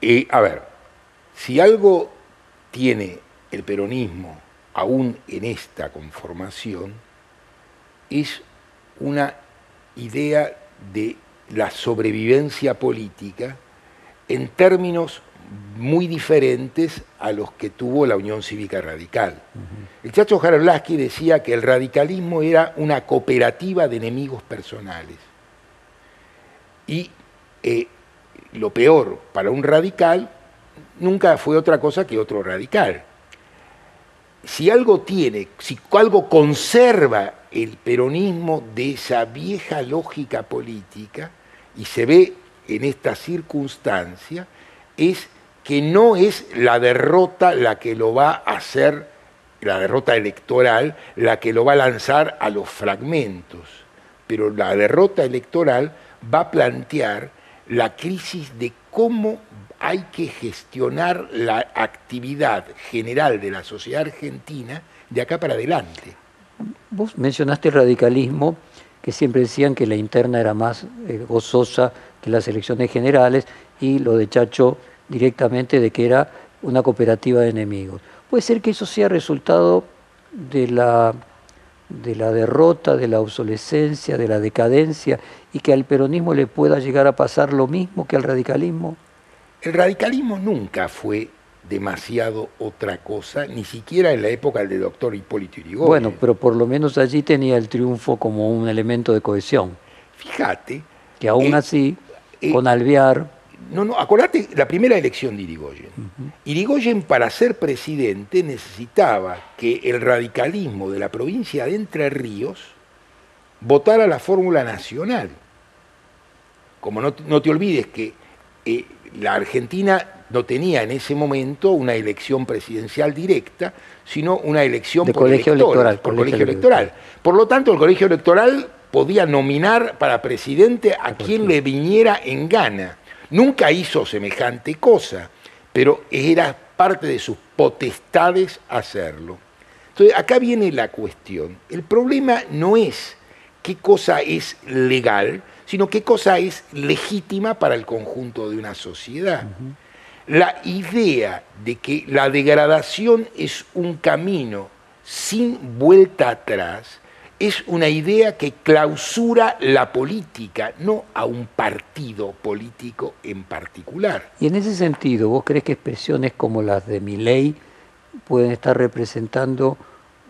Y, a ver, si algo tiene el peronismo aún en esta conformación, es una idea de la sobrevivencia política en términos muy diferentes a los que tuvo la Unión Cívica Radical. El Chacho Jarolaski decía que el radicalismo era una cooperativa de enemigos personales. Y eh, lo peor para un radical nunca fue otra cosa que otro radical. Si algo tiene, si algo conserva el peronismo de esa vieja lógica política, y se ve en esta circunstancia, es que no es la derrota la que lo va a hacer, la derrota electoral, la que lo va a lanzar a los fragmentos, pero la derrota electoral va a plantear la crisis de cómo hay que gestionar la actividad general de la sociedad argentina de acá para adelante. Vos mencionaste el radicalismo, que siempre decían que la interna era más eh, gozosa que las elecciones generales, y lo de Chacho directamente de que era una cooperativa de enemigos. Puede ser que eso sea resultado de la, de la derrota, de la obsolescencia, de la decadencia y que al peronismo le pueda llegar a pasar lo mismo que al radicalismo. El radicalismo nunca fue demasiado otra cosa, ni siquiera en la época del doctor Hipólito Yrigoyen. Bueno, pero por lo menos allí tenía el triunfo como un elemento de cohesión. Fíjate. Que aún eh, así, eh, con Alvear, no, no, acordate la primera elección de Irigoyen. Irigoyen para ser presidente necesitaba que el radicalismo de la provincia de Entre Ríos votara la fórmula nacional. Como no, te olvides que eh, la Argentina no tenía en ese momento una elección presidencial directa, sino una elección por, colegio electoral, por colegio, electoral. Por lo tanto, el colegio electoral podía nominar para presidente a quien le viniera en gana. Nunca hizo semejante cosa, pero era parte de sus potestades hacerlo. Entonces, acá viene la cuestión. El problema no es qué cosa es legal, sino qué cosa es legítima para el conjunto de una sociedad. La idea de que la degradación es un camino sin vuelta atrás es una idea que clausura la política, no a un partido político en particular. Y en ese sentido, ¿vos crees que expresiones como las de Milley pueden estar representando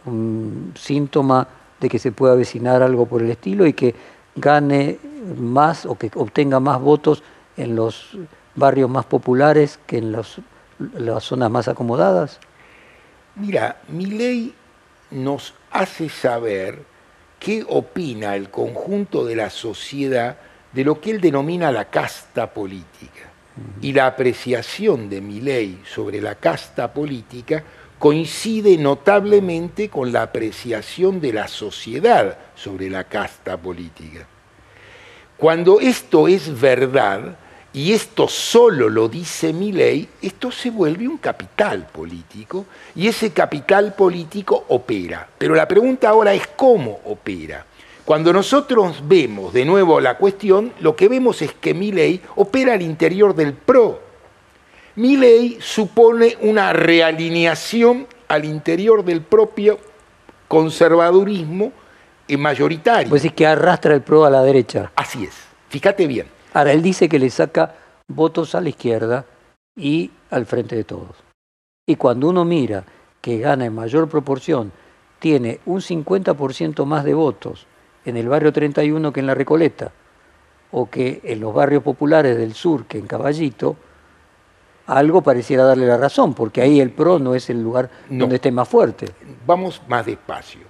un síntoma de que se pueda avecinar algo por el estilo y que gane más o que obtenga más votos en los barrios más populares que en los, las zonas más acomodadas? Mira, mi ley nos hace saber qué opina el conjunto de la sociedad de lo que él denomina la casta política. Y la apreciación de mi ley sobre la casta política coincide notablemente con la apreciación de la sociedad sobre la casta política. Cuando esto es verdad, y esto solo lo dice mi ley, esto se vuelve un capital político y ese capital político opera. Pero la pregunta ahora es cómo opera. Cuando nosotros vemos de nuevo la cuestión, lo que vemos es que mi ley opera al interior del PRO. Mi ley supone una realineación al interior del propio conservadurismo mayoritario. Pues es que arrastra el PRO a la derecha. Así es. Fíjate bien. Ahora, él dice que le saca votos a la izquierda y al frente de todos. Y cuando uno mira que gana en mayor proporción, tiene un 50% más de votos en el barrio 31 que en la Recoleta, o que en los barrios populares del sur que en Caballito, algo pareciera darle la razón, porque ahí el PRO no es el lugar donde esté más fuerte. Vamos más despacio.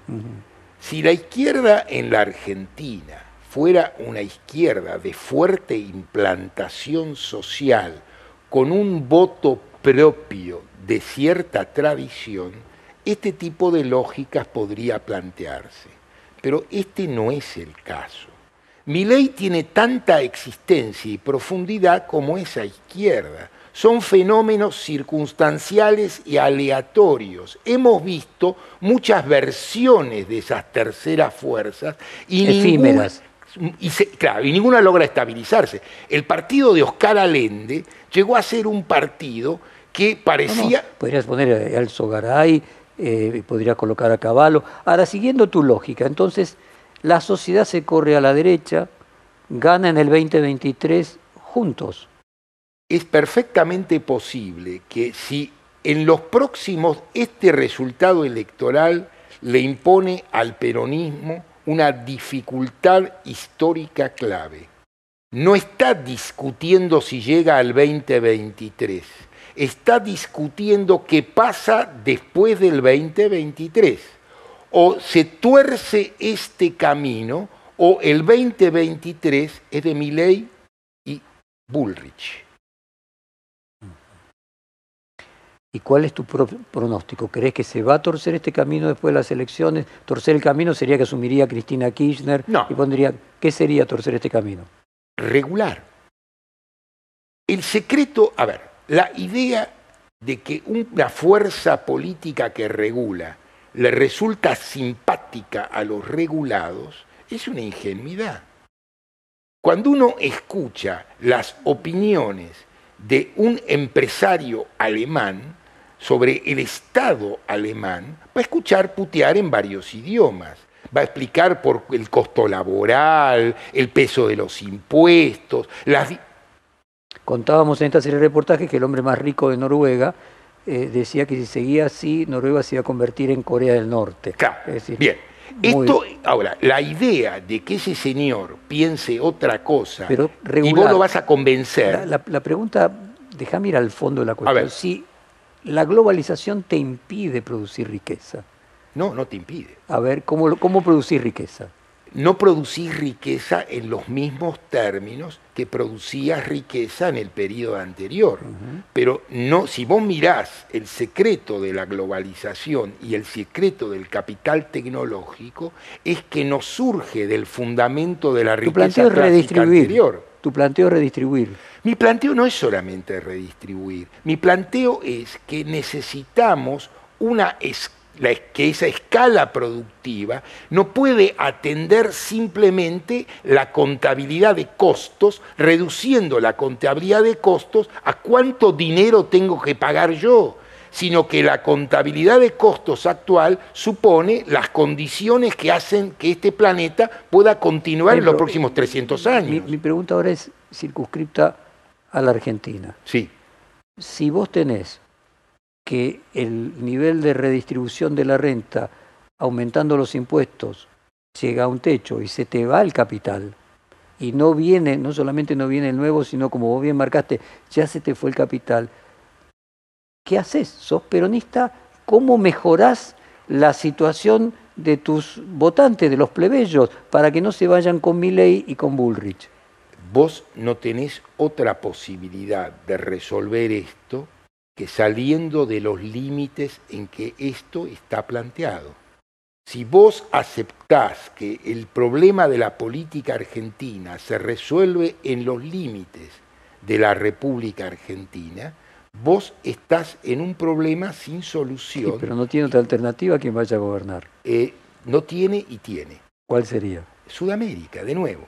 Si la izquierda en la Argentina fuera una izquierda de fuerte implantación social, con un voto propio de cierta tradición, este tipo de lógicas podría plantearse. Pero este no es el caso. Mi ley tiene tanta existencia y profundidad como esa izquierda. Son fenómenos circunstanciales y aleatorios. Hemos visto muchas versiones de esas terceras fuerzas y efímeras y, claro, y ninguna logra estabilizarse. El partido de Oscar Allende llegó a ser un partido que parecía... podrías poner al Sogaray, eh, podría colocar a Caballo. Ahora, siguiendo tu lógica, entonces la sociedad se corre a la derecha, gana en el 2023 juntos. Es perfectamente posible que si en los próximos este resultado electoral le impone al peronismo una dificultad histórica clave. No está discutiendo si llega al 2023, está discutiendo qué pasa después del 2023. O se tuerce este camino o el 2023 es de Milley y Bullrich. ¿Y cuál es tu pronóstico? ¿Crees que se va a torcer este camino después de las elecciones? Torcer el camino sería que asumiría Cristina Kirchner no. y pondría, ¿qué sería torcer este camino? Regular. El secreto, a ver, la idea de que una fuerza política que regula le resulta simpática a los regulados es una ingenuidad. Cuando uno escucha las opiniones de un empresario alemán, sobre el Estado alemán, va a escuchar putear en varios idiomas. Va a explicar por el costo laboral, el peso de los impuestos. Las... Contábamos en esta serie de reportajes que el hombre más rico de Noruega eh, decía que si seguía así, Noruega se iba a convertir en Corea del Norte. Claro. Bien. Esto, ahora, la idea de que ese señor piense otra cosa Pero y vos lo vas a convencer. La, pregunta, déjame ir al fondo de la cuestión. Si la globalización te impide producir riqueza. No, no te impide. A ver, ¿cómo, cómo producir riqueza? No producís riqueza en los mismos términos que producías riqueza en el periodo anterior. Pero no, si vos mirás el secreto de la globalización y el secreto del capital tecnológico, es que no surge del fundamento de la riqueza tu planteo es redistribuir. anterior. Tu planteo es redistribuir. Mi planteo no es solamente redistribuir, mi planteo es que necesitamos una, que esa escala productiva no puede atender simplemente la contabilidad de costos, reduciendo la contabilidad de costos a cuánto dinero tengo que pagar yo, sino que la contabilidad de costos actual supone las condiciones que hacen que este planeta pueda continuar en los próximos 300 años. Mi, mi pregunta ahora es circunscripta a la Argentina. Sí. Si vos tenés que el nivel de redistribución de la renta, aumentando los impuestos, llega a un techo y se te va el capital, y no viene, no solamente no viene el nuevo, sino como vos bien marcaste, ya se te fue el capital, ¿qué haces? ¿Sos peronista? ¿Cómo mejorás la situación de tus votantes, de los plebeyos, para que no se vayan con Milley y con Bullrich? Vos no tenés otra posibilidad de resolver esto que saliendo de los límites en que esto está planteado. Si vos aceptás que el problema de la política argentina se resuelve en los límites de la República Argentina, vos estás en un problema sin solución. pero no tiene otra alternativa quien vaya a gobernar. Eh, no tiene y tiene. ¿Cuál sería? Sudamérica, de nuevo.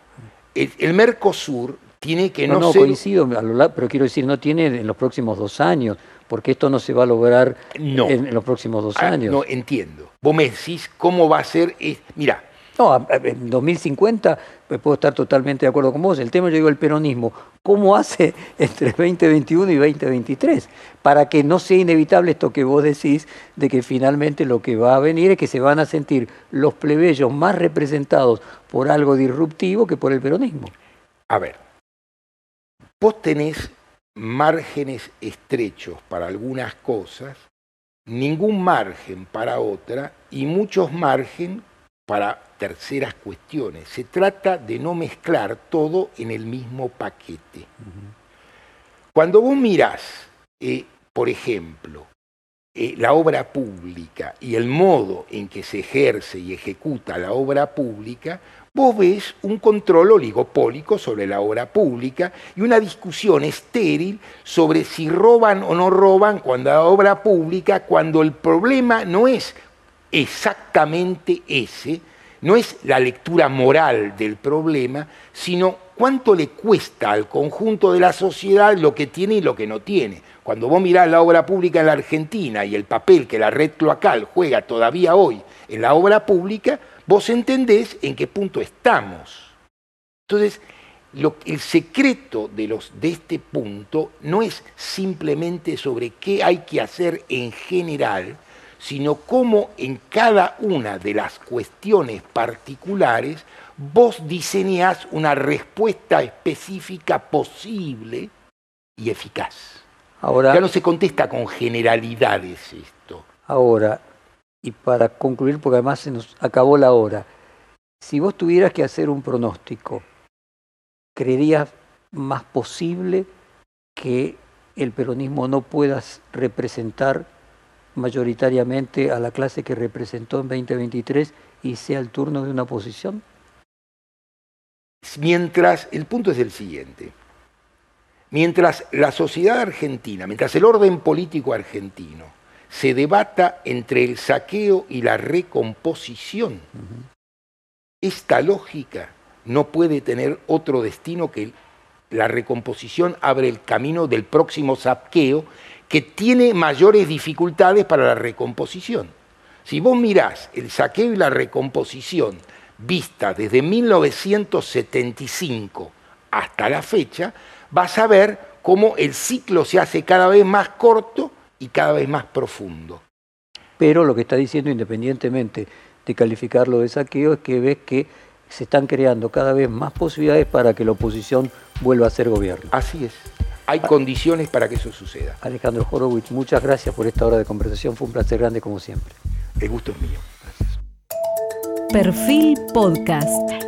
El, Mercosur tiene que no, no, no coincido, pero quiero decir, no tiene en los próximos dos años porque esto no se va a lograr en, los próximos dos ah, años. No, entiendo. Vos me decís cómo va a ser... Mira. No, en 2050 puedo estar totalmente de acuerdo con vos. El tema, yo digo, el peronismo, ¿cómo hace entre 2021 y 2023? Para que no sea inevitable esto que vos decís, de que finalmente lo que va a venir es que se van a sentir los plebeyos más representados por algo disruptivo que por el peronismo. A ver, vos tenés márgenes estrechos para algunas cosas, ningún margen para otra y muchos margen para terceras cuestiones. Se trata de no mezclar todo en el mismo paquete. Cuando vos mirás, eh, por ejemplo, eh, la obra pública y el modo en que se ejerce y ejecuta la obra pública, vos ves un control oligopólico sobre la obra pública y una discusión estéril sobre si roban o no roban cuando la obra pública, cuando el problema no es exactamente ese, no es la lectura moral del problema, sino cuánto le cuesta al conjunto de la sociedad lo que tiene y lo que no tiene. Cuando vos mirás la obra pública en la Argentina y el papel que la red cloacal juega todavía hoy en la obra pública, vos entendés en qué punto estamos. Entonces, el secreto de, este punto no es simplemente sobre qué hay que hacer en general, sino cómo en cada una de las cuestiones particulares vos diseñás una respuesta específica posible y eficaz. Ahora, ya no se contesta con generalidades esto. Ahora, y para concluir, porque además se nos acabó la hora, si vos tuvieras que hacer un pronóstico, ¿creerías más posible que el peronismo no pueda representar mayoritariamente a la clase que representó en 2023 y sea el turno de una oposición? Mientras, el punto es el siguiente, mientras la sociedad argentina, mientras el orden político argentino se debata entre el saqueo y la recomposición. Esta lógica no puede tener otro destino que la recomposición abre el camino del próximo saqueo que tiene mayores dificultades para la recomposición. Si vos mirás el saqueo y la recomposición vista desde 1975 hasta la fecha, vas a ver cómo el ciclo se hace cada vez más corto y cada vez más profundo. Pero lo que está diciendo, independientemente de calificarlo de saqueo, es que ves que se están creando cada vez más posibilidades para que la oposición vuelva a ser gobierno. Así es. Hay condiciones para que eso suceda. Alejandro Horowitz, muchas gracias por esta hora de conversación. Fue un placer grande como siempre. El gusto es mío. Gracias. Perfil Podcast.